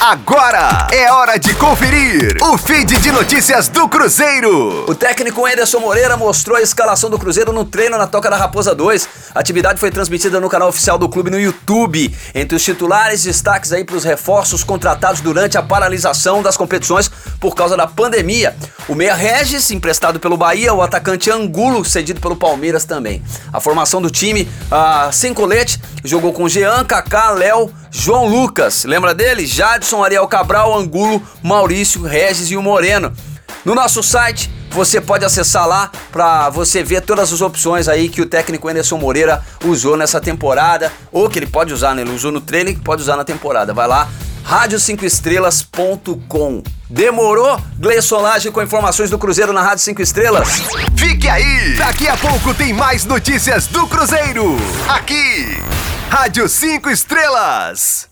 Agora é hora de conferir o feed de notícias do Cruzeiro. O técnico Anderson Moreira mostrou a escalação do Cruzeiro no treino na Toca da Raposa 2. A atividade foi transmitida no canal oficial do clube no YouTube. Entre os titulares, destaques aí para os reforços contratados durante a paralisação das competições por causa da pandemia. O meia Regis, emprestado pelo Bahia, o atacante Angulo, cedido pelo Palmeiras também. A formação do time, ah, sem colete, jogou com Jean, Kaká, Léo, João Lucas. Lembra dele? Jadson, Ariel Cabral, Angulo, Maurício, Regis e o Moreno. No nosso site, você pode acessar lá para você ver todas as opções aí que o técnico Anderson Moreira usou nessa temporada, ou que ele pode usar, né? Ele usou no treino e pode usar na temporada. Vai lá, rádio5estrelas.com. Demorou? Gleison Lage com informações do Cruzeiro na Rádio 5 Estrelas. Fique aí! Daqui a pouco tem mais notícias do Cruzeiro. Aqui, Rádio 5 Estrelas.